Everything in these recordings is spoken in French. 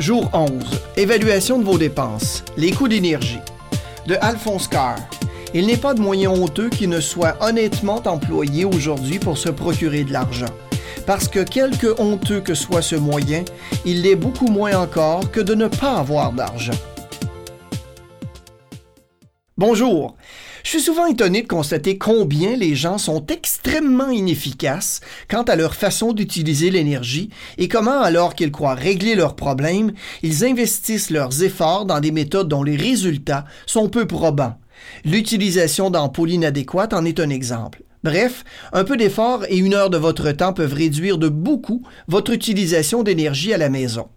Jour 11. Évaluation de vos dépenses. Les coûts d'énergie. De Alphonse Carr. Il n'est pas de moyen honteux qui ne soit honnêtement employé aujourd'hui pour se procurer de l'argent. Parce que quelque honteux que soit ce moyen, il l'est beaucoup moins encore que de ne pas avoir d'argent. Bonjour. Je suis souvent étonné de constater combien les gens sont extrêmement inefficaces quant à leur façon d'utiliser l'énergie et comment, alors qu'ils croient régler leurs problèmes, ils investissent leurs efforts dans des méthodes dont les résultats sont peu probants. L'utilisation d'ampoules inadéquates en est un exemple. Bref, un peu d'effort et une heure de votre temps peuvent réduire de beaucoup votre utilisation d'énergie à la maison.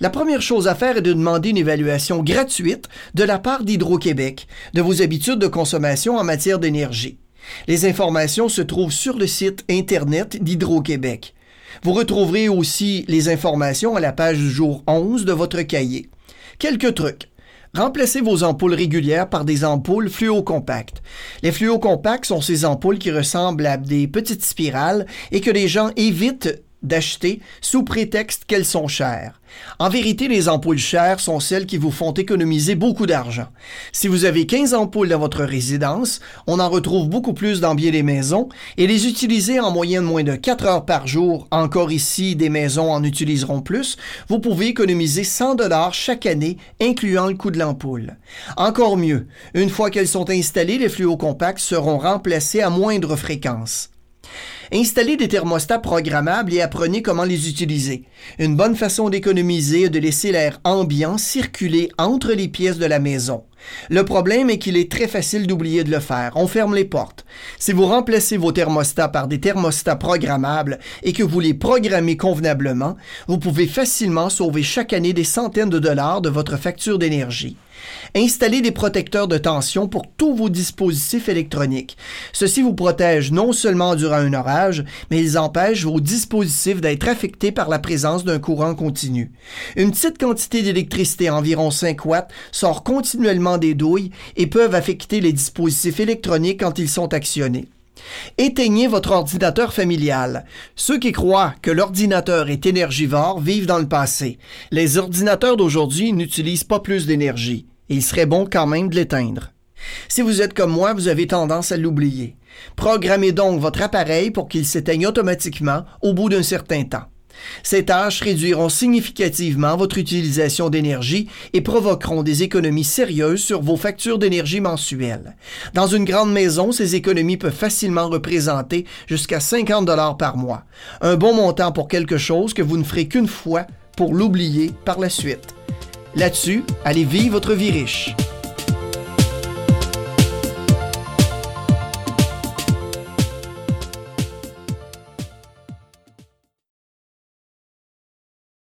La première chose à faire est de demander une évaluation gratuite de la part d'Hydro-Québec de vos habitudes de consommation en matière d'énergie. Les informations se trouvent sur le site Internet d'Hydro-Québec. Vous retrouverez aussi les informations à la page du jour 11 de votre cahier. Quelques trucs. Remplacez vos ampoules régulières par des ampoules fluocompactes. Les fluocompacts sont ces ampoules qui ressemblent à des petites spirales et que les gens évitent d'acheter sous prétexte qu'elles sont chères. En vérité, les ampoules chères sont celles qui vous font économiser beaucoup d'argent. Si vous avez 15 ampoules dans votre résidence, on en retrouve beaucoup plus dans bien des maisons et les utiliser en moyenne moins de 4 heures par jour, encore ici des maisons en utiliseront plus, vous pouvez économiser 100 dollars chaque année, incluant le coût de l'ampoule. Encore mieux, une fois qu'elles sont installées, les fluocompacts seront remplacés à moindre fréquence. Installez des thermostats programmables et apprenez comment les utiliser. Une bonne façon d'économiser est de laisser l'air ambiant circuler entre les pièces de la maison. Le problème est qu'il est très facile d'oublier de le faire. On ferme les portes. Si vous remplacez vos thermostats par des thermostats programmables et que vous les programmez convenablement, vous pouvez facilement sauver chaque année des centaines de dollars de votre facture d'énergie. Installez des protecteurs de tension pour tous vos dispositifs électroniques. Ceci vous protège non seulement durant un orage, mais ils empêchent vos dispositifs d'être affectés par la présence d'un courant continu. Une petite quantité d'électricité, environ 5 watts, sort continuellement des douilles et peuvent affecter les dispositifs électroniques quand ils sont actionnés. Éteignez votre ordinateur familial. Ceux qui croient que l'ordinateur est énergivore vivent dans le passé. Les ordinateurs d'aujourd'hui n'utilisent pas plus d'énergie. Il serait bon quand même de l'éteindre. Si vous êtes comme moi, vous avez tendance à l'oublier. Programmez donc votre appareil pour qu'il s'éteigne automatiquement au bout d'un certain temps. Ces tâches réduiront significativement votre utilisation d'énergie et provoqueront des économies sérieuses sur vos factures d'énergie mensuelles. Dans une grande maison, ces économies peuvent facilement représenter jusqu'à 50 dollars par mois. Un bon montant pour quelque chose que vous ne ferez qu'une fois pour l'oublier par la suite. Là-dessus, allez vivre votre vie riche.